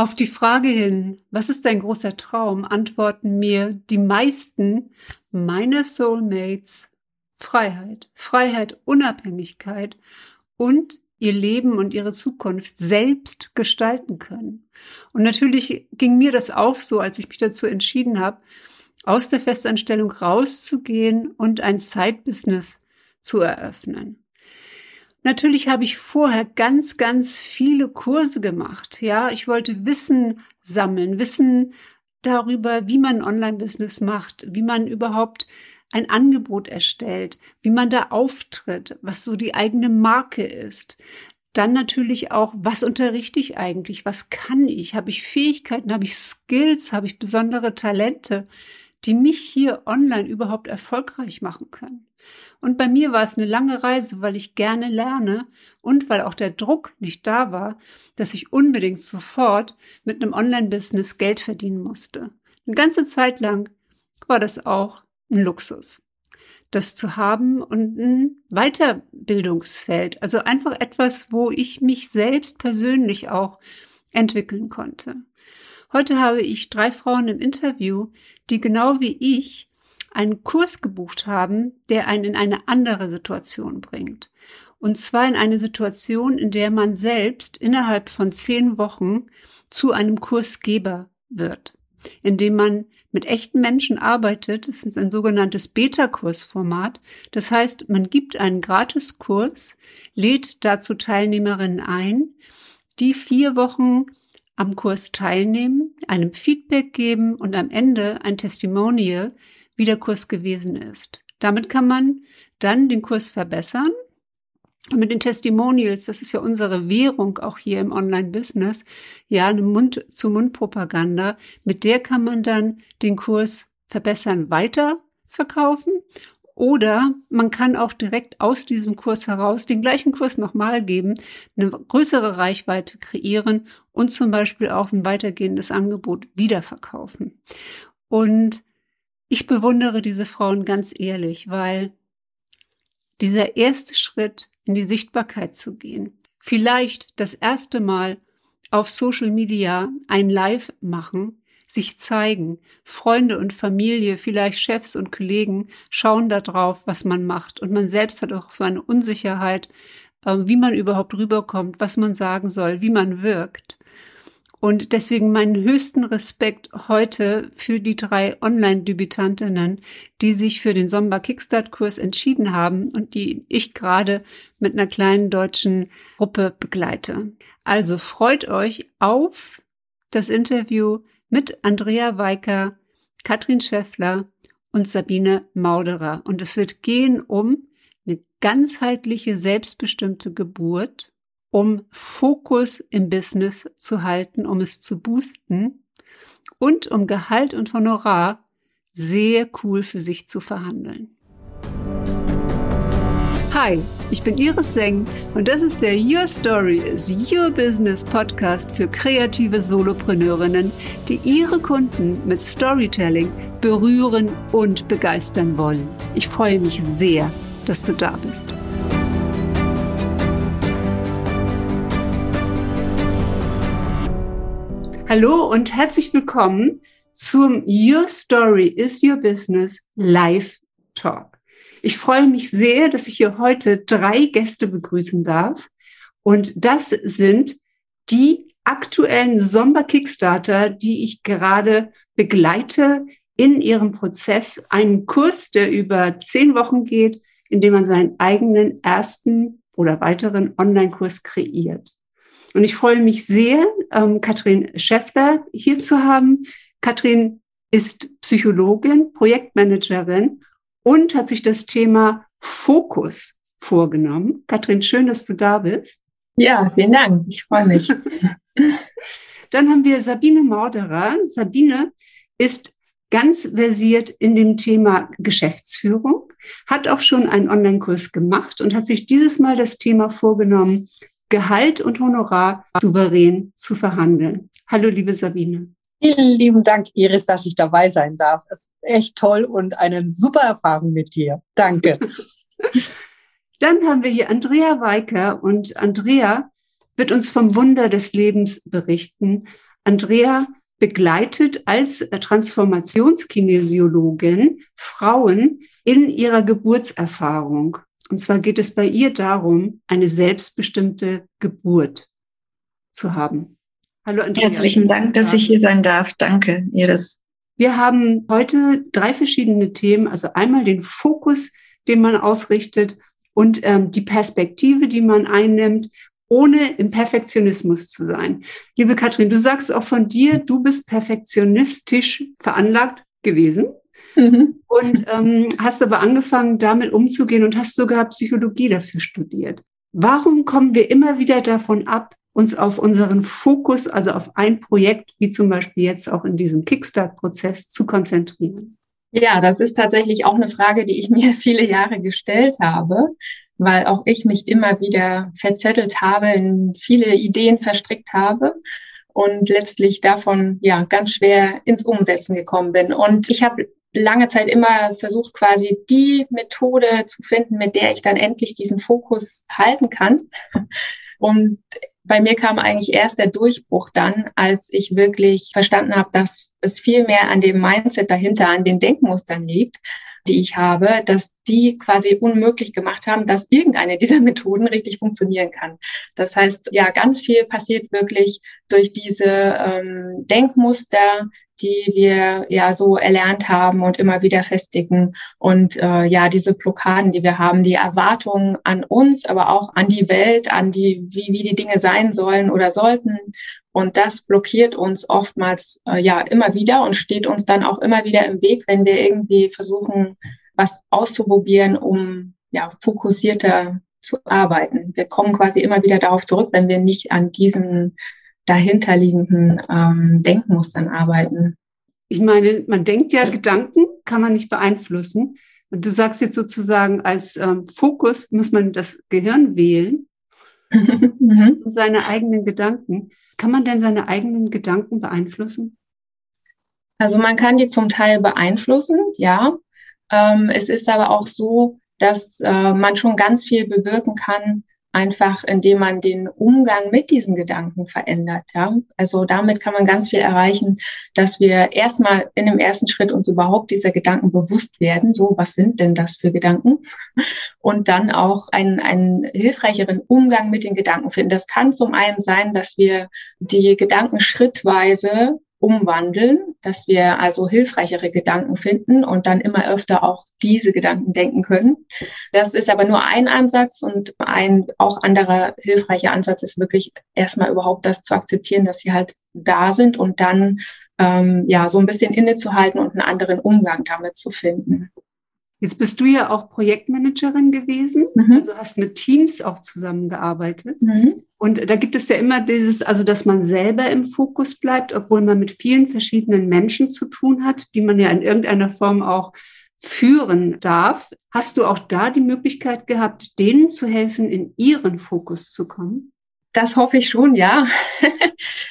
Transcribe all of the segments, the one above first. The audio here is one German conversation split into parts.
Auf die Frage hin, was ist dein großer Traum, antworten mir die meisten meiner Soulmates Freiheit, Freiheit, Unabhängigkeit und ihr Leben und ihre Zukunft selbst gestalten können. Und natürlich ging mir das auch so, als ich mich dazu entschieden habe, aus der Festanstellung rauszugehen und ein Side-Business zu eröffnen. Natürlich habe ich vorher ganz, ganz viele Kurse gemacht. Ja, ich wollte Wissen sammeln, Wissen darüber, wie man Online-Business macht, wie man überhaupt ein Angebot erstellt, wie man da auftritt, was so die eigene Marke ist. Dann natürlich auch, was unterrichte ich eigentlich? Was kann ich? Habe ich Fähigkeiten? Habe ich Skills? Habe ich besondere Talente? Die mich hier online überhaupt erfolgreich machen können. Und bei mir war es eine lange Reise, weil ich gerne lerne und weil auch der Druck nicht da war, dass ich unbedingt sofort mit einem Online-Business Geld verdienen musste. Eine ganze Zeit lang war das auch ein Luxus, das zu haben und ein Weiterbildungsfeld, also einfach etwas, wo ich mich selbst persönlich auch entwickeln konnte. Heute habe ich drei Frauen im Interview, die genau wie ich einen Kurs gebucht haben, der einen in eine andere Situation bringt. Und zwar in eine Situation, in der man selbst innerhalb von zehn Wochen zu einem Kursgeber wird, indem man mit echten Menschen arbeitet. Das ist ein sogenanntes Beta-Kursformat. Das heißt, man gibt einen Gratiskurs, lädt dazu Teilnehmerinnen ein, die vier Wochen am Kurs teilnehmen, einem Feedback geben und am Ende ein Testimonial, wie der Kurs gewesen ist. Damit kann man dann den Kurs verbessern. Und mit den Testimonials, das ist ja unsere Währung auch hier im Online-Business, ja, eine Mund-zu-Mund-Propaganda, mit der kann man dann den Kurs verbessern, weiter verkaufen oder man kann auch direkt aus diesem Kurs heraus den gleichen Kurs nochmal geben, eine größere Reichweite kreieren und zum Beispiel auch ein weitergehendes Angebot wiederverkaufen. Und ich bewundere diese Frauen ganz ehrlich, weil dieser erste Schritt in die Sichtbarkeit zu gehen, vielleicht das erste Mal auf Social Media ein Live machen, sich zeigen. Freunde und Familie, vielleicht Chefs und Kollegen schauen da drauf, was man macht. Und man selbst hat auch so eine Unsicherheit, äh, wie man überhaupt rüberkommt, was man sagen soll, wie man wirkt. Und deswegen meinen höchsten Respekt heute für die drei Online-Debütantinnen, die sich für den Sommer Kickstart-Kurs entschieden haben und die ich gerade mit einer kleinen deutschen Gruppe begleite. Also freut euch auf das Interview mit Andrea Weiker, Katrin Schäffler und Sabine Mauderer. Und es wird gehen um eine ganzheitliche, selbstbestimmte Geburt, um Fokus im Business zu halten, um es zu boosten und um Gehalt und Honorar sehr cool für sich zu verhandeln. Hi, ich bin Iris Seng und das ist der Your Story is Your Business Podcast für kreative Solopreneurinnen, die ihre Kunden mit Storytelling berühren und begeistern wollen. Ich freue mich sehr, dass du da bist. Hallo und herzlich willkommen zum Your Story is Your Business Live Talk. Ich freue mich sehr, dass ich hier heute drei Gäste begrüßen darf. Und das sind die aktuellen Sommer-Kickstarter, die ich gerade begleite in ihrem Prozess. Einen Kurs, der über zehn Wochen geht, in dem man seinen eigenen ersten oder weiteren Online-Kurs kreiert. Und ich freue mich sehr, ähm, Katrin Schäffler hier zu haben. Katrin ist Psychologin, Projektmanagerin und hat sich das Thema Fokus vorgenommen. Katrin, schön, dass du da bist. Ja, vielen Dank. Ich freue mich. Dann haben wir Sabine Morderer. Sabine ist ganz versiert in dem Thema Geschäftsführung, hat auch schon einen Online-Kurs gemacht und hat sich dieses Mal das Thema vorgenommen, Gehalt und Honorar souverän zu verhandeln. Hallo, liebe Sabine. Vielen lieben Dank, Iris, dass ich dabei sein darf. Es ist echt toll und eine super Erfahrung mit dir. Danke. Dann haben wir hier Andrea Weiker und Andrea wird uns vom Wunder des Lebens berichten. Andrea begleitet als Transformationskinesiologin Frauen in ihrer Geburtserfahrung. Und zwar geht es bei ihr darum, eine selbstbestimmte Geburt zu haben. Hallo Andrea. Herzlichen Dank, dass ich hier sein darf. Danke, Iris. Wir haben heute drei verschiedene Themen. Also einmal den Fokus, den man ausrichtet und ähm, die Perspektive, die man einnimmt ohne im Perfektionismus zu sein. Liebe Katrin, du sagst auch von dir, du bist perfektionistisch veranlagt gewesen. Mhm. Und ähm, hast aber angefangen, damit umzugehen und hast sogar Psychologie dafür studiert. Warum kommen wir immer wieder davon ab, uns auf unseren Fokus, also auf ein Projekt, wie zum Beispiel jetzt auch in diesem Kickstart-Prozess, zu konzentrieren? Ja, das ist tatsächlich auch eine Frage, die ich mir viele Jahre gestellt habe weil auch ich mich immer wieder verzettelt habe, in viele Ideen verstrickt habe und letztlich davon ja ganz schwer ins Umsetzen gekommen bin. Und ich habe lange Zeit immer versucht, quasi die Methode zu finden, mit der ich dann endlich diesen Fokus halten kann. Und bei mir kam eigentlich erst der Durchbruch dann, als ich wirklich verstanden habe, dass es viel mehr an dem Mindset dahinter, an den Denkmustern liegt die ich habe, dass die quasi unmöglich gemacht haben, dass irgendeine dieser Methoden richtig funktionieren kann. Das heißt, ja, ganz viel passiert wirklich durch diese ähm, Denkmuster, die wir ja so erlernt haben und immer wieder festigen. Und äh, ja, diese Blockaden, die wir haben, die Erwartungen an uns, aber auch an die Welt, an die, wie, wie die Dinge sein sollen oder sollten. Und das blockiert uns oftmals äh, ja immer wieder und steht uns dann auch immer wieder im Weg, wenn wir irgendwie versuchen, was auszuprobieren, um ja fokussierter zu arbeiten. Wir kommen quasi immer wieder darauf zurück, wenn wir nicht an diesen dahinterliegenden ähm, Denkmustern arbeiten. Ich meine, man denkt ja, Gedanken kann man nicht beeinflussen. Und du sagst jetzt sozusagen, als ähm, Fokus muss man das Gehirn wählen mhm. und seine eigenen Gedanken. Kann man denn seine eigenen Gedanken beeinflussen? Also man kann die zum Teil beeinflussen, ja. Ähm, es ist aber auch so, dass äh, man schon ganz viel bewirken kann, einfach indem man den Umgang mit diesen Gedanken verändert. Ja? Also damit kann man ganz viel erreichen, dass wir erstmal in dem ersten Schritt uns überhaupt dieser Gedanken bewusst werden. So, was sind denn das für Gedanken? Und dann auch einen, einen hilfreicheren Umgang mit den Gedanken finden. Das kann zum einen sein, dass wir die Gedanken schrittweise umwandeln, dass wir also hilfreichere Gedanken finden und dann immer öfter auch diese Gedanken denken können. Das ist aber nur ein Ansatz und ein auch anderer hilfreicher Ansatz ist wirklich erstmal überhaupt das zu akzeptieren, dass sie halt da sind und dann ähm, ja so ein bisschen innezuhalten und einen anderen Umgang damit zu finden. Jetzt bist du ja auch Projektmanagerin gewesen, mhm. also hast mit Teams auch zusammengearbeitet. Mhm. Und da gibt es ja immer dieses, also dass man selber im Fokus bleibt, obwohl man mit vielen verschiedenen Menschen zu tun hat, die man ja in irgendeiner Form auch führen darf. Hast du auch da die Möglichkeit gehabt, denen zu helfen, in ihren Fokus zu kommen? Das hoffe ich schon, ja.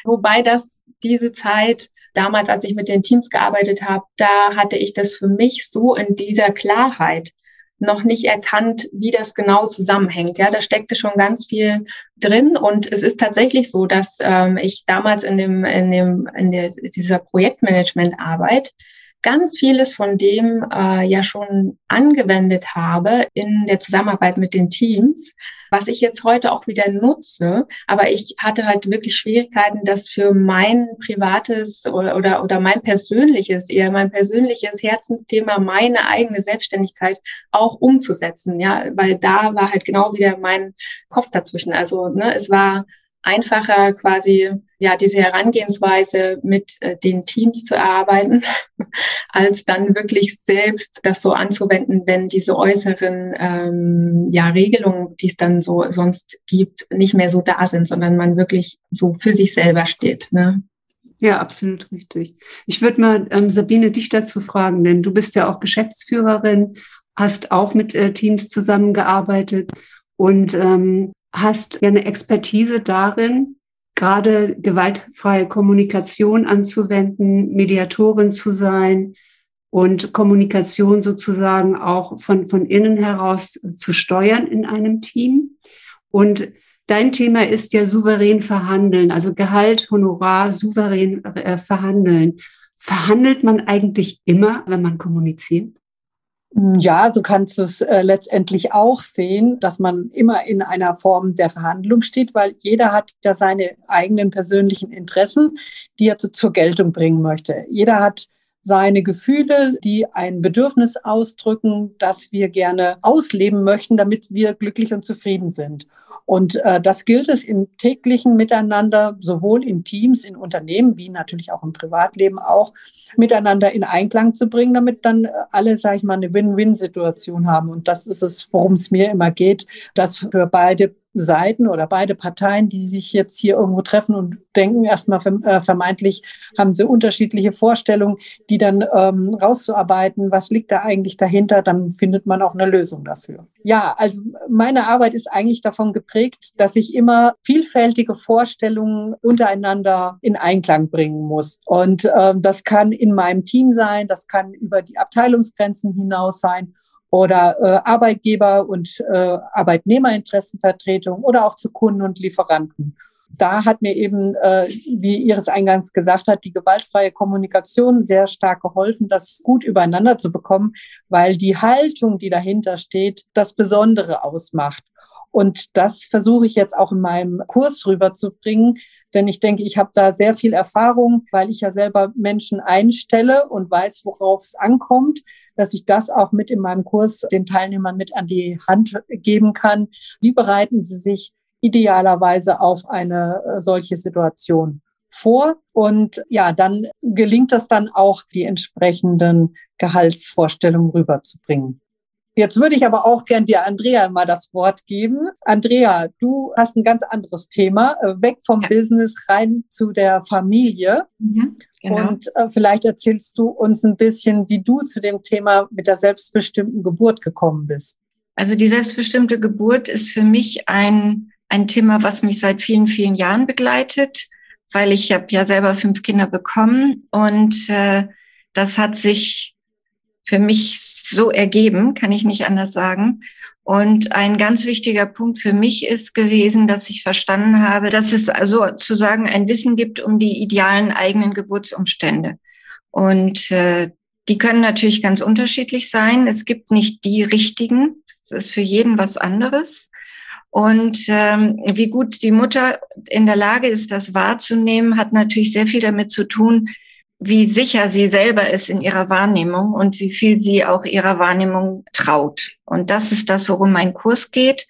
Wobei das diese Zeit damals, als ich mit den Teams gearbeitet habe, da hatte ich das für mich so in dieser Klarheit noch nicht erkannt, wie das genau zusammenhängt. Ja, da steckte schon ganz viel drin und es ist tatsächlich so, dass ähm, ich damals in dem in dem in der, dieser Projektmanagement-Arbeit ganz vieles von dem äh, ja schon angewendet habe in der Zusammenarbeit mit den Teams, was ich jetzt heute auch wieder nutze. Aber ich hatte halt wirklich Schwierigkeiten, das für mein privates oder, oder, oder mein persönliches, eher mein persönliches Herzensthema, meine eigene Selbstständigkeit auch umzusetzen. Ja, weil da war halt genau wieder mein Kopf dazwischen. Also ne, es war einfacher quasi ja diese Herangehensweise mit äh, den Teams zu erarbeiten, als dann wirklich selbst das so anzuwenden, wenn diese äußeren ähm, ja Regelungen, die es dann so sonst gibt, nicht mehr so da sind, sondern man wirklich so für sich selber steht. Ne? Ja, absolut richtig. Ich würde mal ähm, Sabine dich dazu fragen, denn du bist ja auch Geschäftsführerin, hast auch mit äh, Teams zusammengearbeitet und ähm, hast ja eine Expertise darin, gerade gewaltfreie Kommunikation anzuwenden, Mediatorin zu sein und Kommunikation sozusagen auch von, von innen heraus zu steuern in einem Team. Und Dein Thema ist ja souverän verhandeln, also Gehalt, Honorar, souverän äh, verhandeln. Verhandelt man eigentlich immer, wenn man kommuniziert? Ja, so kannst du es äh, letztendlich auch sehen, dass man immer in einer Form der Verhandlung steht, weil jeder hat ja seine eigenen persönlichen Interessen, die er zu, zur Geltung bringen möchte. Jeder hat seine Gefühle, die ein Bedürfnis ausdrücken, das wir gerne ausleben möchten, damit wir glücklich und zufrieden sind. Und äh, das gilt es im täglichen Miteinander, sowohl in Teams, in Unternehmen, wie natürlich auch im Privatleben auch, miteinander in Einklang zu bringen, damit dann alle, sage ich mal, eine Win-Win-Situation haben. Und das ist es, worum es mir immer geht, dass für beide Seiten oder beide Parteien, die sich jetzt hier irgendwo treffen und denken, erstmal äh, vermeintlich haben sie unterschiedliche Vorstellungen, die dann ähm, rauszuarbeiten, was liegt da eigentlich dahinter, dann findet man auch eine Lösung dafür. Ja, also meine Arbeit ist eigentlich davon geprägt, dass ich immer vielfältige Vorstellungen untereinander in Einklang bringen muss. Und äh, das kann in meinem Team sein, das kann über die Abteilungsgrenzen hinaus sein oder äh, Arbeitgeber- und äh, Arbeitnehmerinteressenvertretung oder auch zu Kunden und Lieferanten. Da hat mir eben, äh, wie Iris eingangs gesagt hat, die gewaltfreie Kommunikation sehr stark geholfen, das gut übereinander zu bekommen, weil die Haltung, die dahinter steht, das Besondere ausmacht. Und das versuche ich jetzt auch in meinem Kurs rüberzubringen, denn ich denke, ich habe da sehr viel Erfahrung, weil ich ja selber Menschen einstelle und weiß, worauf es ankommt, dass ich das auch mit in meinem Kurs den Teilnehmern mit an die Hand geben kann. Wie bereiten sie sich idealerweise auf eine äh, solche Situation vor? Und ja, dann gelingt es dann auch, die entsprechenden Gehaltsvorstellungen rüberzubringen. Jetzt würde ich aber auch gern dir, Andrea, mal das Wort geben. Andrea, du hast ein ganz anderes Thema, äh, weg vom ja. Business rein zu der Familie. Mhm, genau. Und äh, vielleicht erzählst du uns ein bisschen, wie du zu dem Thema mit der selbstbestimmten Geburt gekommen bist. Also die selbstbestimmte Geburt ist für mich ein, ein Thema, was mich seit vielen, vielen Jahren begleitet, weil ich habe ja selber fünf Kinder bekommen und äh, das hat sich für mich so ergeben, kann ich nicht anders sagen. Und ein ganz wichtiger Punkt für mich ist gewesen, dass ich verstanden habe, dass es also sozusagen ein Wissen gibt um die idealen eigenen Geburtsumstände. Und äh, die können natürlich ganz unterschiedlich sein. Es gibt nicht die richtigen. Es ist für jeden was anderes. Und ähm, wie gut die Mutter in der Lage ist, das wahrzunehmen, hat natürlich sehr viel damit zu tun, wie sicher sie selber ist in ihrer Wahrnehmung und wie viel sie auch ihrer Wahrnehmung traut. Und das ist das, worum mein Kurs geht,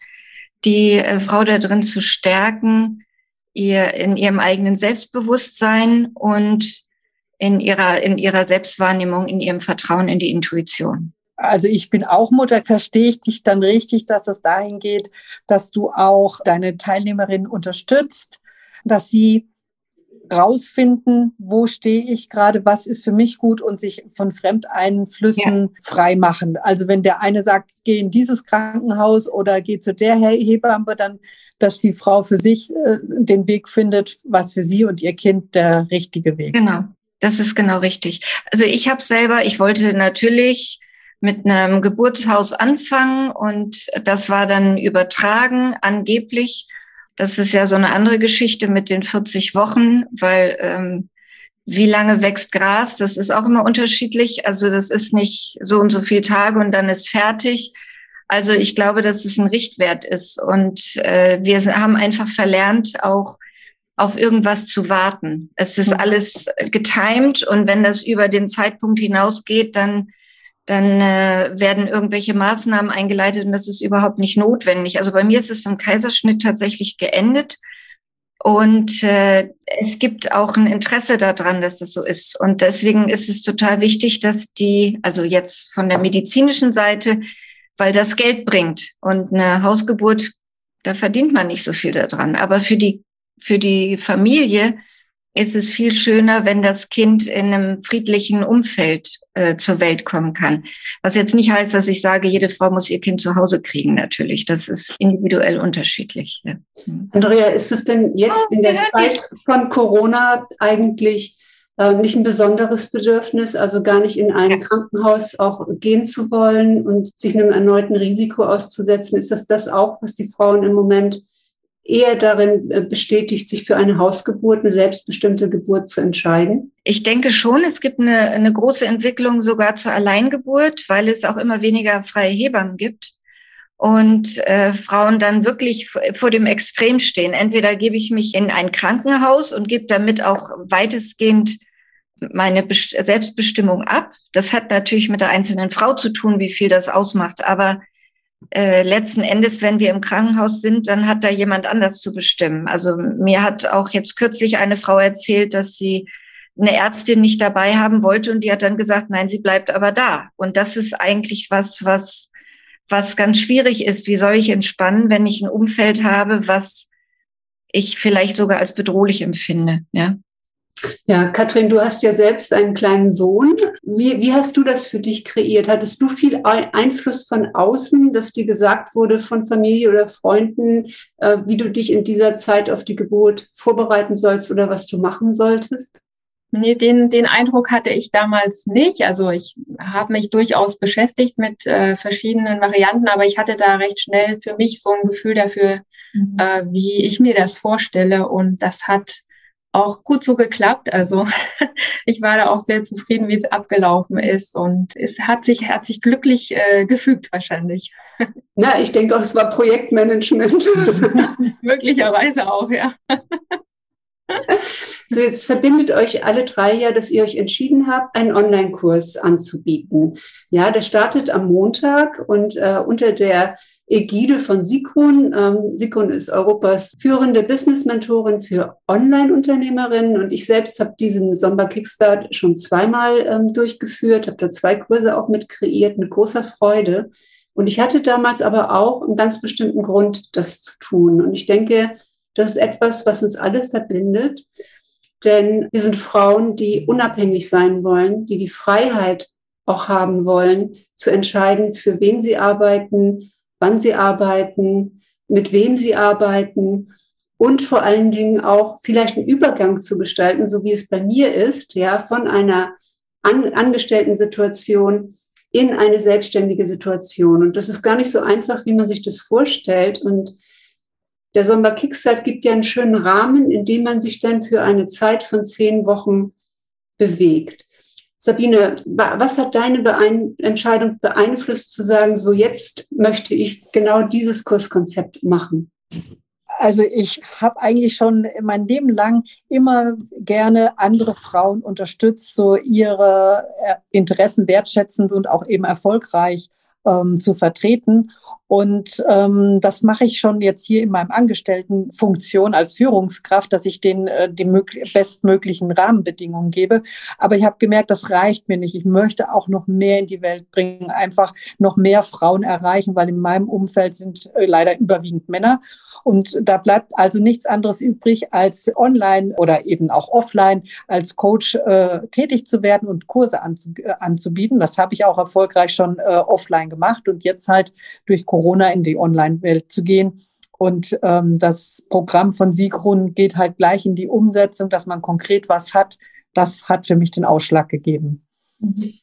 die äh, Frau da drin zu stärken, ihr in ihrem eigenen Selbstbewusstsein und in ihrer, in ihrer Selbstwahrnehmung, in ihrem Vertrauen in die Intuition. Also ich bin auch Mutter, verstehe ich dich dann richtig, dass es dahin geht, dass du auch deine Teilnehmerin unterstützt, dass sie rausfinden, wo stehe ich gerade, was ist für mich gut und sich von Fremdeinflüssen ja. frei machen. Also wenn der eine sagt, geh in dieses Krankenhaus oder geh zu der Hebamme, dann dass die Frau für sich äh, den Weg findet, was für sie und ihr Kind der richtige Weg genau. ist. Genau, das ist genau richtig. Also ich habe selber, ich wollte natürlich mit einem Geburtshaus anfangen und das war dann übertragen angeblich das ist ja so eine andere Geschichte mit den 40 Wochen, weil ähm, wie lange wächst Gras, das ist auch immer unterschiedlich. Also das ist nicht so und so viele Tage und dann ist fertig. Also ich glaube, dass es ein Richtwert ist. Und äh, wir haben einfach verlernt, auch auf irgendwas zu warten. Es ist mhm. alles getimed und wenn das über den Zeitpunkt hinausgeht, dann dann äh, werden irgendwelche Maßnahmen eingeleitet und das ist überhaupt nicht notwendig. Also bei mir ist es im Kaiserschnitt tatsächlich geendet. Und äh, es gibt auch ein Interesse daran, dass das so ist. Und deswegen ist es total wichtig, dass die, also jetzt von der medizinischen Seite, weil das Geld bringt. Und eine Hausgeburt, da verdient man nicht so viel daran. Aber für die, für die Familie ist es viel schöner, wenn das Kind in einem friedlichen Umfeld äh, zur Welt kommen kann. Was jetzt nicht heißt, dass ich sage, jede Frau muss ihr Kind zu Hause kriegen, natürlich. Das ist individuell unterschiedlich. Ja. Mhm. Andrea, ist es denn jetzt in der Zeit von Corona eigentlich äh, nicht ein besonderes Bedürfnis, also gar nicht in ein Krankenhaus auch gehen zu wollen und sich einem erneuten Risiko auszusetzen? Ist das das auch, was die Frauen im Moment eher darin äh, bestätigt, sich für eine Hausgeburt, eine selbstbestimmte Geburt zu entscheiden? Ich denke schon, es gibt eine, eine große Entwicklung sogar zur Alleingeburt, weil es auch immer weniger freie Hebammen gibt und äh, Frauen dann wirklich vor dem Extrem stehen. Entweder gebe ich mich in ein Krankenhaus und gebe damit auch weitestgehend meine Selbstbestimmung ab. Das hat natürlich mit der einzelnen Frau zu tun, wie viel das ausmacht. Aber äh, letzten Endes, wenn wir im Krankenhaus sind, dann hat da jemand anders zu bestimmen. Also mir hat auch jetzt kürzlich eine Frau erzählt, dass sie eine Ärztin nicht dabei haben wollte und die hat dann gesagt, nein, sie bleibt aber da. Und das ist eigentlich was, was was ganz schwierig ist. Wie soll ich entspannen, wenn ich ein Umfeld habe, was ich vielleicht sogar als bedrohlich empfinde? Ja. Ja, Katrin, du hast ja selbst einen kleinen Sohn. Wie, wie hast du das für dich kreiert? Hattest du viel Einfluss von außen, dass dir gesagt wurde von Familie oder Freunden, äh, wie du dich in dieser Zeit auf die Geburt vorbereiten sollst oder was du machen solltest? Nee, den, den Eindruck hatte ich damals nicht. Also ich habe mich durchaus beschäftigt mit äh, verschiedenen Varianten, aber ich hatte da recht schnell für mich so ein Gefühl dafür, mhm. äh, wie ich mir das vorstelle. Und das hat auch gut so geklappt. Also ich war da auch sehr zufrieden, wie es abgelaufen ist. Und es hat sich, hat sich glücklich äh, gefügt wahrscheinlich. Na, ich denke auch, es war Projektmanagement. Möglicherweise auch, ja. So, jetzt verbindet euch alle drei ja, dass ihr euch entschieden habt, einen Online-Kurs anzubieten. Ja, der startet am Montag und äh, unter der Ägide von Sigrun. Ähm, Sigrun ist Europas führende Business-Mentorin für Online-Unternehmerinnen und ich selbst habe diesen Sommer Kickstart schon zweimal ähm, durchgeführt, habe da zwei Kurse auch mit kreiert, mit großer Freude. Und ich hatte damals aber auch einen ganz bestimmten Grund, das zu tun. Und ich denke, das ist etwas, was uns alle verbindet. Denn wir sind Frauen, die unabhängig sein wollen, die die Freiheit auch haben wollen, zu entscheiden, für wen sie arbeiten, wann sie arbeiten, mit wem sie arbeiten und vor allen Dingen auch vielleicht einen Übergang zu gestalten, so wie es bei mir ist, ja, von einer an, angestellten Situation in eine selbstständige Situation. Und das ist gar nicht so einfach, wie man sich das vorstellt. Und der Sommer Kickstart gibt ja einen schönen Rahmen, in dem man sich dann für eine Zeit von zehn Wochen bewegt. Sabine, was hat deine Beein Entscheidung beeinflusst zu sagen, so jetzt möchte ich genau dieses Kurskonzept machen? Also ich habe eigentlich schon mein Leben lang immer gerne andere Frauen unterstützt, so ihre äh, Interessen wertschätzend und auch eben erfolgreich ähm, zu vertreten. Und ähm, das mache ich schon jetzt hier in meinem Angestelltenfunktion als Führungskraft, dass ich den äh, die bestmöglichen Rahmenbedingungen gebe. Aber ich habe gemerkt, das reicht mir nicht. Ich möchte auch noch mehr in die Welt bringen, einfach noch mehr Frauen erreichen, weil in meinem Umfeld sind äh, leider überwiegend Männer. Und da bleibt also nichts anderes übrig, als online oder eben auch offline als Coach äh, tätig zu werden und Kurse anzu äh, anzubieten. Das habe ich auch erfolgreich schon äh, offline gemacht und jetzt halt durch Corona in die Online-Welt zu gehen. Und ähm, das Programm von Sigrun geht halt gleich in die Umsetzung, dass man konkret was hat. Das hat für mich den Ausschlag gegeben. Mhm.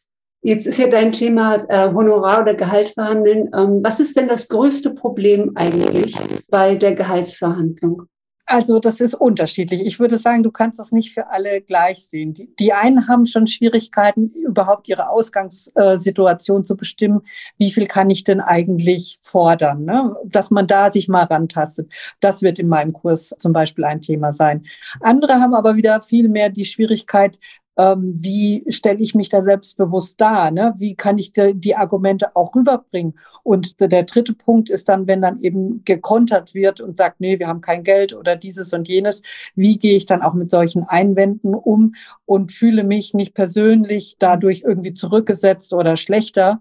Jetzt ist ja dein Thema äh, Honorar oder Gehalt verhandeln. Ähm, was ist denn das größte Problem eigentlich bei der Gehaltsverhandlung? Also das ist unterschiedlich. Ich würde sagen, du kannst das nicht für alle gleich sehen. Die, die einen haben schon Schwierigkeiten, überhaupt ihre Ausgangssituation zu bestimmen. Wie viel kann ich denn eigentlich fordern? Ne? Dass man da sich mal rantastet. Das wird in meinem Kurs zum Beispiel ein Thema sein. Andere haben aber wieder viel mehr die Schwierigkeit, ähm, wie stelle ich mich da selbstbewusst dar, ne? wie kann ich de, die Argumente auch rüberbringen. Und der dritte Punkt ist dann, wenn dann eben gekontert wird und sagt, nee, wir haben kein Geld oder dieses und jenes, wie gehe ich dann auch mit solchen Einwänden um und fühle mich nicht persönlich dadurch irgendwie zurückgesetzt oder schlechter.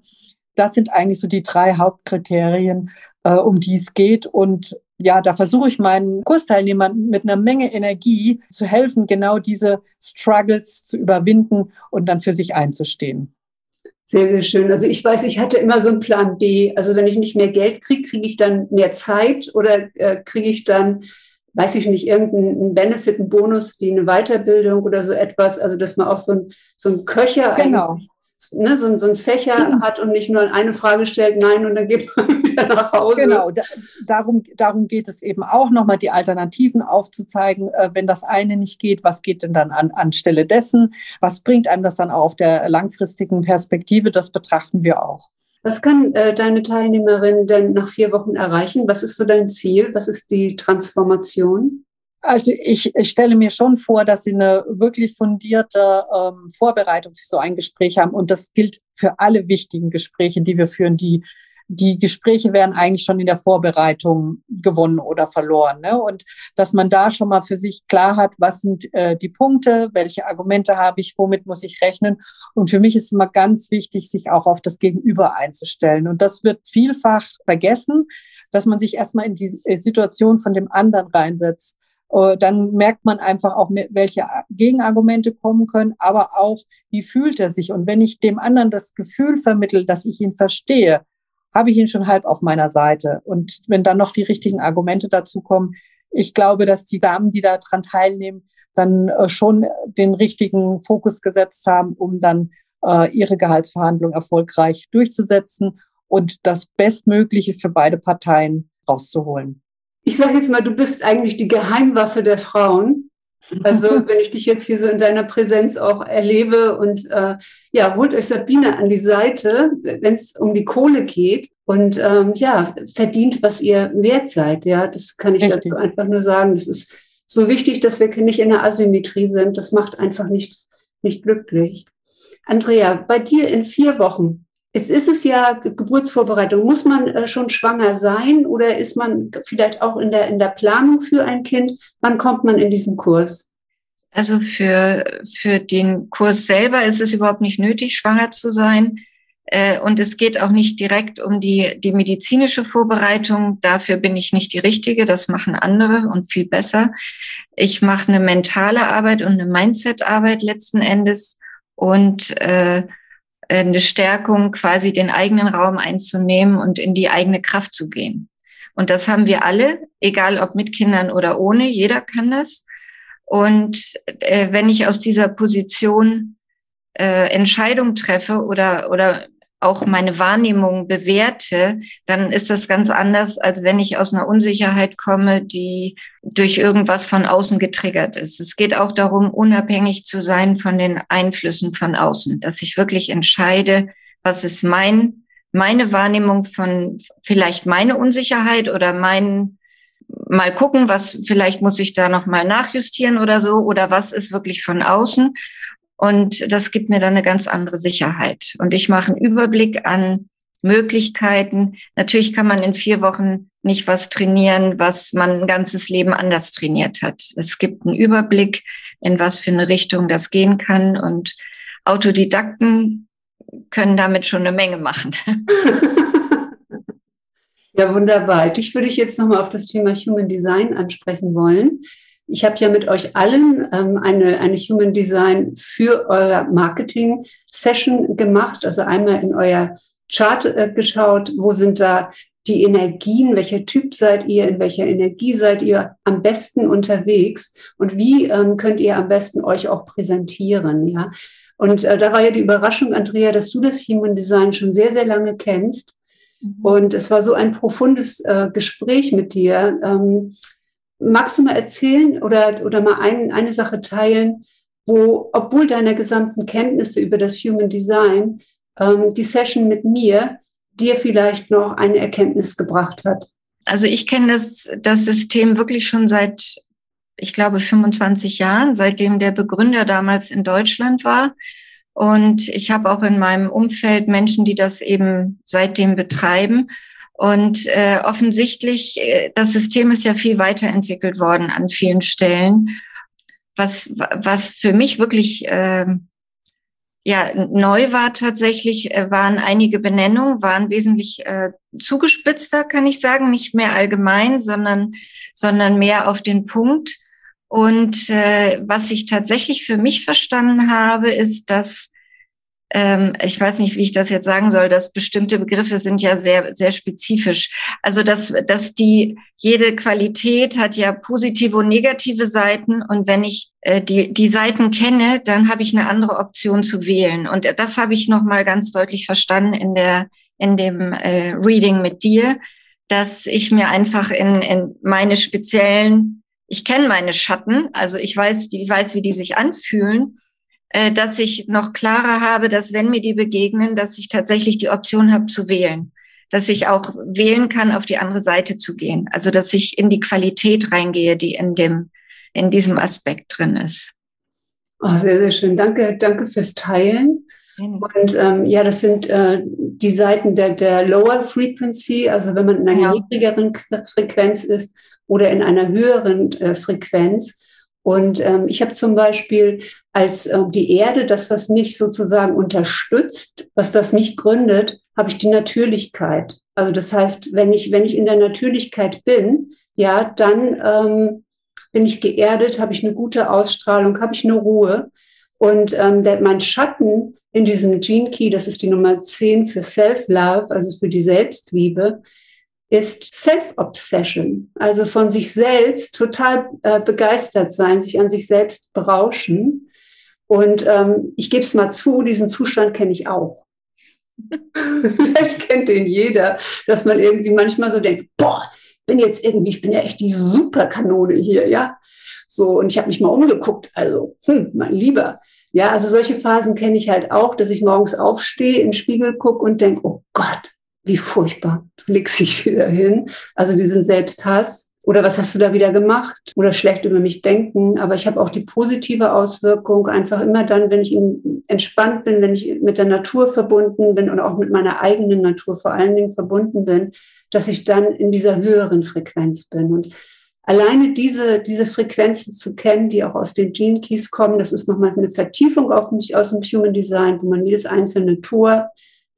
Das sind eigentlich so die drei Hauptkriterien, äh, um die es geht. Und ja, da versuche ich meinen Kursteilnehmern mit einer Menge Energie zu helfen, genau diese Struggles zu überwinden und dann für sich einzustehen. Sehr, sehr schön. Also ich weiß, ich hatte immer so einen Plan B. Also wenn ich nicht mehr Geld kriege, kriege ich dann mehr Zeit oder äh, kriege ich dann, weiß ich nicht, irgendeinen Benefit, einen Bonus wie eine Weiterbildung oder so etwas. Also dass man auch so ein, so ein Köcher genau ne, so, so ein Fächer mhm. hat und nicht nur eine Frage stellt, nein, und dann geht man wieder nach Hause. Genau, da, darum, darum geht es eben auch nochmal, die Alternativen aufzuzeigen. Äh, wenn das eine nicht geht, was geht denn dann an, anstelle dessen? Was bringt einem das dann auch auf der langfristigen Perspektive? Das betrachten wir auch. Was kann äh, deine Teilnehmerin denn nach vier Wochen erreichen? Was ist so dein Ziel? Was ist die Transformation? Also ich, ich stelle mir schon vor, dass Sie eine wirklich fundierte ähm, Vorbereitung für so ein Gespräch haben. Und das gilt für alle wichtigen Gespräche, die wir führen. Die, die Gespräche werden eigentlich schon in der Vorbereitung gewonnen oder verloren. Ne? Und dass man da schon mal für sich klar hat, was sind äh, die Punkte, welche Argumente habe ich, womit muss ich rechnen. Und für mich ist immer ganz wichtig, sich auch auf das Gegenüber einzustellen. Und das wird vielfach vergessen, dass man sich erstmal in die Situation von dem anderen reinsetzt äh, dann merkt man einfach auch, welche Gegenargumente kommen können, aber auch, wie fühlt er sich. Und wenn ich dem anderen das Gefühl vermittel, dass ich ihn verstehe, habe ich ihn schon halb auf meiner Seite. Und wenn dann noch die richtigen Argumente dazu kommen, ich glaube, dass die Damen, die daran teilnehmen, dann äh, schon den richtigen Fokus gesetzt haben, um dann äh, ihre Gehaltsverhandlung erfolgreich durchzusetzen und das Bestmögliche für beide Parteien rauszuholen ich sage jetzt mal, du bist eigentlich die Geheimwaffe der Frauen. Also wenn ich dich jetzt hier so in deiner Präsenz auch erlebe und äh, ja, holt euch Sabine an die Seite, wenn es um die Kohle geht und ähm, ja, verdient, was ihr wert seid. Ja, das kann ich Richtig. dazu einfach nur sagen. Das ist so wichtig, dass wir nicht in der Asymmetrie sind. Das macht einfach nicht, nicht glücklich. Andrea, bei dir in vier Wochen, Jetzt ist es ja Geburtsvorbereitung. Muss man äh, schon schwanger sein oder ist man vielleicht auch in der, in der Planung für ein Kind? Wann kommt man in diesen Kurs? Also für, für den Kurs selber ist es überhaupt nicht nötig, schwanger zu sein. Äh, und es geht auch nicht direkt um die, die medizinische Vorbereitung. Dafür bin ich nicht die Richtige. Das machen andere und viel besser. Ich mache eine mentale Arbeit und eine Mindset-Arbeit letzten Endes. Und äh, eine Stärkung, quasi den eigenen Raum einzunehmen und in die eigene Kraft zu gehen. Und das haben wir alle, egal ob mit Kindern oder ohne, jeder kann das. Und äh, wenn ich aus dieser Position äh, Entscheidung treffe oder, oder auch meine Wahrnehmung bewerte, dann ist das ganz anders, als wenn ich aus einer Unsicherheit komme, die durch irgendwas von außen getriggert ist. Es geht auch darum, unabhängig zu sein von den Einflüssen von außen, dass ich wirklich entscheide, was ist mein, meine Wahrnehmung von vielleicht meine Unsicherheit oder mein, mal gucken, was vielleicht muss ich da noch mal nachjustieren oder so oder was ist wirklich von außen und das gibt mir dann eine ganz andere Sicherheit. Und ich mache einen Überblick an Möglichkeiten. Natürlich kann man in vier Wochen nicht was trainieren, was man ein ganzes Leben anders trainiert hat. Es gibt einen Überblick, in was für eine Richtung das gehen kann. Und Autodidakten können damit schon eine Menge machen. Ja, wunderbar. Dich würde ich jetzt nochmal auf das Thema Human Design ansprechen wollen. Ich habe ja mit euch allen ähm, eine, eine Human Design für eure Marketing-Session gemacht, also einmal in euer Chart äh, geschaut, wo sind da die Energien, welcher Typ seid ihr, in welcher Energie seid ihr am besten unterwegs und wie ähm, könnt ihr am besten euch auch präsentieren, ja. Und äh, da war ja die Überraschung, Andrea, dass du das Human Design schon sehr, sehr lange kennst. Mhm. Und es war so ein profundes äh, Gespräch mit dir. Ähm, Magst du mal erzählen oder, oder mal ein, eine Sache teilen, wo, obwohl deiner gesamten Kenntnisse über das Human Design, ähm, die Session mit mir dir vielleicht noch eine Erkenntnis gebracht hat? Also ich kenne das, das System wirklich schon seit, ich glaube, 25 Jahren, seitdem der Begründer damals in Deutschland war. Und ich habe auch in meinem Umfeld Menschen, die das eben seitdem betreiben. Und äh, offensichtlich, äh, das System ist ja viel weiterentwickelt worden an vielen Stellen. Was, was für mich wirklich äh, ja, neu war tatsächlich, äh, waren einige Benennungen, waren wesentlich äh, zugespitzter, kann ich sagen, nicht mehr allgemein, sondern, sondern mehr auf den Punkt. Und äh, was ich tatsächlich für mich verstanden habe, ist, dass ich weiß nicht, wie ich das jetzt sagen soll, dass bestimmte Begriffe sind ja sehr, sehr spezifisch. Also, dass, dass die, jede Qualität hat ja positive und negative Seiten. Und wenn ich äh, die, die Seiten kenne, dann habe ich eine andere Option zu wählen. Und das habe ich nochmal ganz deutlich verstanden in der, in dem äh, Reading mit dir, dass ich mir einfach in, in meine speziellen, ich kenne meine Schatten, also ich weiß, die weiß, wie die sich anfühlen äh, dass ich noch klarer habe, dass wenn mir die begegnen, dass ich tatsächlich die Option habe zu wählen. Dass ich auch wählen kann, auf die andere Seite zu gehen. Also dass ich in die Qualität reingehe, die in dem, in diesem Aspekt drin ist. Oh, sehr, sehr schön. Danke, danke fürs Teilen. Und ähm, ja, das sind äh, die Seiten der, der Lower Frequency, also wenn man in einer ja. niedrigeren Frequenz ist oder in einer höheren äh, Frequenz. Und ähm, ich habe zum Beispiel als äh, die Erde, das, was mich sozusagen unterstützt, was, was mich gründet, habe ich die Natürlichkeit. Also das heißt, wenn ich, wenn ich in der Natürlichkeit bin, ja, dann ähm, bin ich geerdet, habe ich eine gute Ausstrahlung, habe ich eine Ruhe. Und ähm, der, mein Schatten in diesem Gene Key, das ist die Nummer 10 für Self-Love, also für die Selbstliebe, ist Self-Obsession, also von sich selbst total äh, begeistert sein, sich an sich selbst berauschen. Und ähm, ich gebe es mal zu, diesen Zustand kenne ich auch. Vielleicht kennt den jeder, dass man irgendwie manchmal so denkt, boah, bin jetzt irgendwie, ich bin ja echt die Superkanone hier, ja. So, und ich habe mich mal umgeguckt, also, hm, mein Lieber. Ja, also solche Phasen kenne ich halt auch, dass ich morgens aufstehe, in den Spiegel gucke und denke, oh Gott, wie furchtbar. Du legst dich wieder hin. Also diesen Selbsthass. Oder was hast du da wieder gemacht? Oder schlecht über mich denken. Aber ich habe auch die positive Auswirkung, einfach immer dann, wenn ich entspannt bin, wenn ich mit der Natur verbunden bin und auch mit meiner eigenen Natur vor allen Dingen verbunden bin, dass ich dann in dieser höheren Frequenz bin. Und alleine diese, diese Frequenzen zu kennen, die auch aus den Gene Keys kommen, das ist nochmal eine Vertiefung auf mich aus dem Human Design, wo man jedes einzelne Tor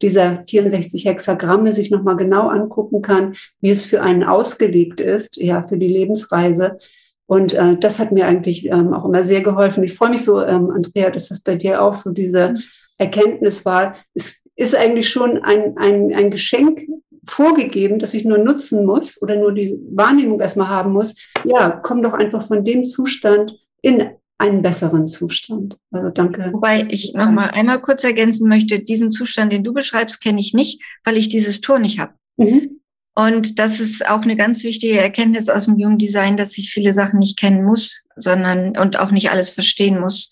dieser 64 Hexagramme sich nochmal genau angucken kann, wie es für einen ausgelegt ist, ja, für die Lebensreise. Und äh, das hat mir eigentlich ähm, auch immer sehr geholfen. Ich freue mich so, ähm, Andrea, dass das bei dir auch so diese Erkenntnis war. Es ist eigentlich schon ein, ein, ein Geschenk vorgegeben, das ich nur nutzen muss oder nur die Wahrnehmung erstmal haben muss. Ja, komm doch einfach von dem Zustand in einen besseren Zustand. Also danke. Wobei ich noch mal einmal kurz ergänzen möchte, diesen Zustand, den du beschreibst, kenne ich nicht, weil ich dieses Tor nicht habe. Mhm. Und das ist auch eine ganz wichtige Erkenntnis aus dem Human Design, dass ich viele Sachen nicht kennen muss, sondern und auch nicht alles verstehen muss,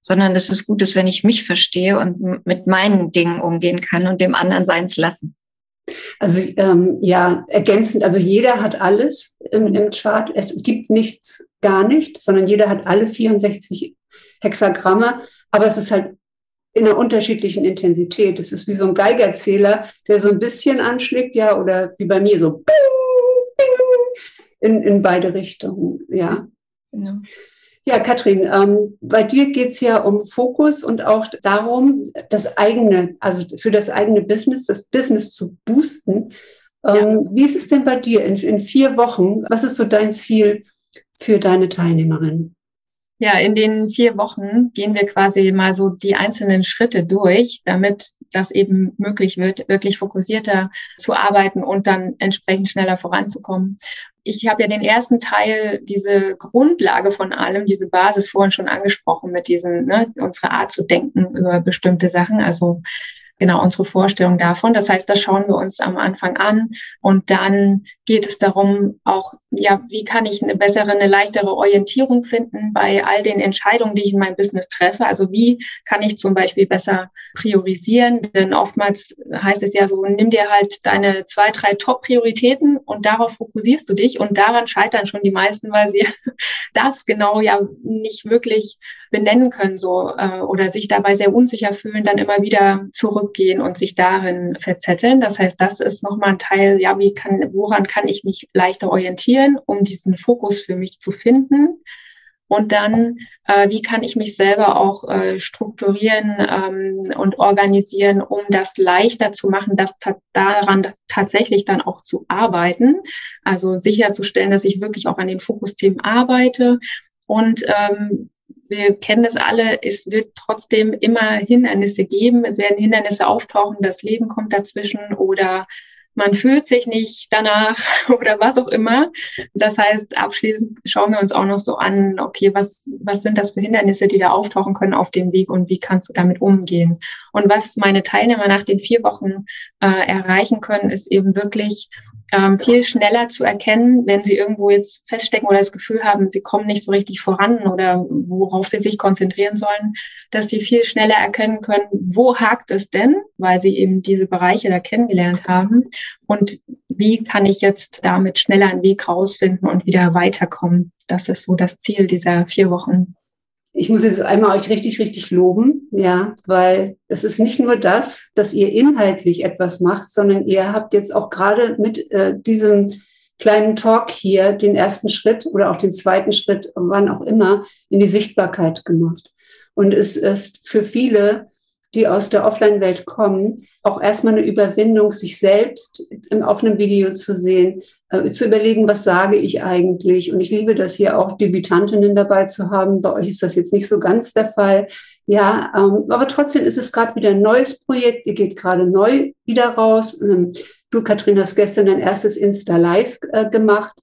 sondern dass es gut ist, wenn ich mich verstehe und mit meinen Dingen umgehen kann und dem anderen seins lassen. Also ähm, ja, ergänzend, also jeder hat alles im, im Chart. Es gibt nichts gar nicht, sondern jeder hat alle 64 Hexagramme, aber es ist halt in einer unterschiedlichen Intensität. Es ist wie so ein Geigerzähler, der so ein bisschen anschlägt, ja, oder wie bei mir so in, in beide Richtungen, ja. Genau. Ja, Katrin, ähm, bei dir geht's ja um Fokus und auch darum, das eigene, also für das eigene Business, das Business zu boosten. Ähm, ja. Wie ist es denn bei dir in, in vier Wochen? Was ist so dein Ziel für deine Teilnehmerinnen? Ja, in den vier Wochen gehen wir quasi mal so die einzelnen Schritte durch, damit das eben möglich wird, wirklich fokussierter zu arbeiten und dann entsprechend schneller voranzukommen. Ich habe ja den ersten Teil, diese Grundlage von allem, diese Basis vorhin schon angesprochen mit diesen, ne, unsere Art zu denken über bestimmte Sachen. Also genau unsere Vorstellung davon. Das heißt, das schauen wir uns am Anfang an und dann geht es darum, auch, ja, wie kann ich eine bessere, eine leichtere Orientierung finden bei all den Entscheidungen, die ich in meinem Business treffe. Also wie kann ich zum Beispiel besser priorisieren? Denn oftmals heißt es ja so, nimm dir halt deine zwei, drei Top-Prioritäten und darauf fokussierst du dich und daran scheitern schon die meisten, weil sie das genau ja nicht wirklich benennen können so äh, oder sich dabei sehr unsicher fühlen, dann immer wieder zurückgehen und sich darin verzetteln. Das heißt, das ist nochmal ein Teil, ja, wie kann, woran kann ich mich leichter orientieren, um diesen Fokus für mich zu finden? Und dann, äh, wie kann ich mich selber auch äh, strukturieren ähm, und organisieren, um das leichter zu machen, das daran tatsächlich dann auch zu arbeiten. Also sicherzustellen, dass ich wirklich auch an den Fokusthemen arbeite und ähm, wir kennen es alle, es wird trotzdem immer Hindernisse geben. Es werden Hindernisse auftauchen, das Leben kommt dazwischen oder man fühlt sich nicht danach oder was auch immer. Das heißt, abschließend schauen wir uns auch noch so an, okay, was, was sind das für Hindernisse, die da auftauchen können auf dem Weg und wie kannst du damit umgehen? Und was meine Teilnehmer nach den vier Wochen äh, erreichen können, ist eben wirklich ähm, viel schneller zu erkennen, wenn sie irgendwo jetzt feststecken oder das Gefühl haben, sie kommen nicht so richtig voran oder worauf sie sich konzentrieren sollen, dass sie viel schneller erkennen können, wo hakt es denn, weil sie eben diese Bereiche da kennengelernt haben und wie kann ich jetzt damit schneller einen Weg rausfinden und wieder weiterkommen. Das ist so das Ziel dieser vier Wochen ich muss jetzt einmal euch richtig, richtig loben, ja, weil es ist nicht nur das, dass ihr inhaltlich etwas macht, sondern ihr habt jetzt auch gerade mit äh, diesem kleinen Talk hier den ersten Schritt oder auch den zweiten Schritt, wann auch immer, in die Sichtbarkeit gemacht. Und es ist für viele die aus der Offline-Welt kommen, auch erstmal eine Überwindung, sich selbst auf einem Video zu sehen, äh, zu überlegen, was sage ich eigentlich. Und ich liebe das hier auch, Debütantinnen dabei zu haben. Bei euch ist das jetzt nicht so ganz der Fall. Ja, ähm, aber trotzdem ist es gerade wieder ein neues Projekt. Ihr geht gerade neu wieder raus. Ähm, du, Katrin, hast gestern dein erstes Insta-Live äh, gemacht.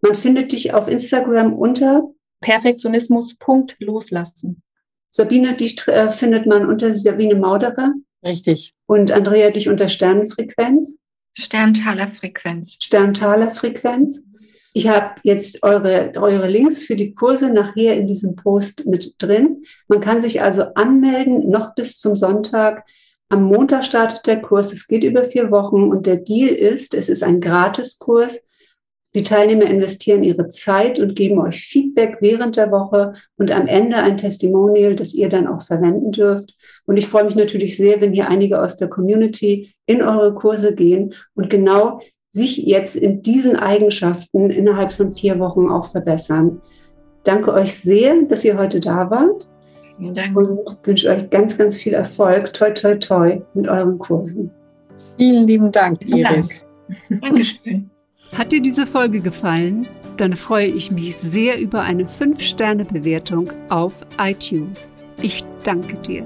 Man findet dich auf Instagram unter Perfektionismus.loslassen. Sabine, dich äh, findet man unter Sabine Mauderer. Richtig. Und Andrea dich unter Sternenfrequenz. Sterntaler Frequenz. Sterntaler Frequenz. Ich habe jetzt eure, eure Links für die Kurse nachher in diesem Post mit drin. Man kann sich also anmelden, noch bis zum Sonntag. Am Montag startet der Kurs. Es geht über vier Wochen und der Deal ist, es ist ein Gratiskurs. Die Teilnehmer investieren ihre Zeit und geben euch Feedback während der Woche und am Ende ein Testimonial, das ihr dann auch verwenden dürft. Und ich freue mich natürlich sehr, wenn hier einige aus der Community in eure Kurse gehen und genau sich jetzt in diesen Eigenschaften innerhalb von vier Wochen auch verbessern. Danke euch sehr, dass ihr heute da wart. Vielen Dank. Und wünsche euch ganz, ganz viel Erfolg. Toi, toi, toi mit euren Kursen. Vielen lieben Dank, Iris. Dank. Dankeschön. Hat dir diese Folge gefallen? Dann freue ich mich sehr über eine 5-Sterne-Bewertung auf iTunes. Ich danke dir.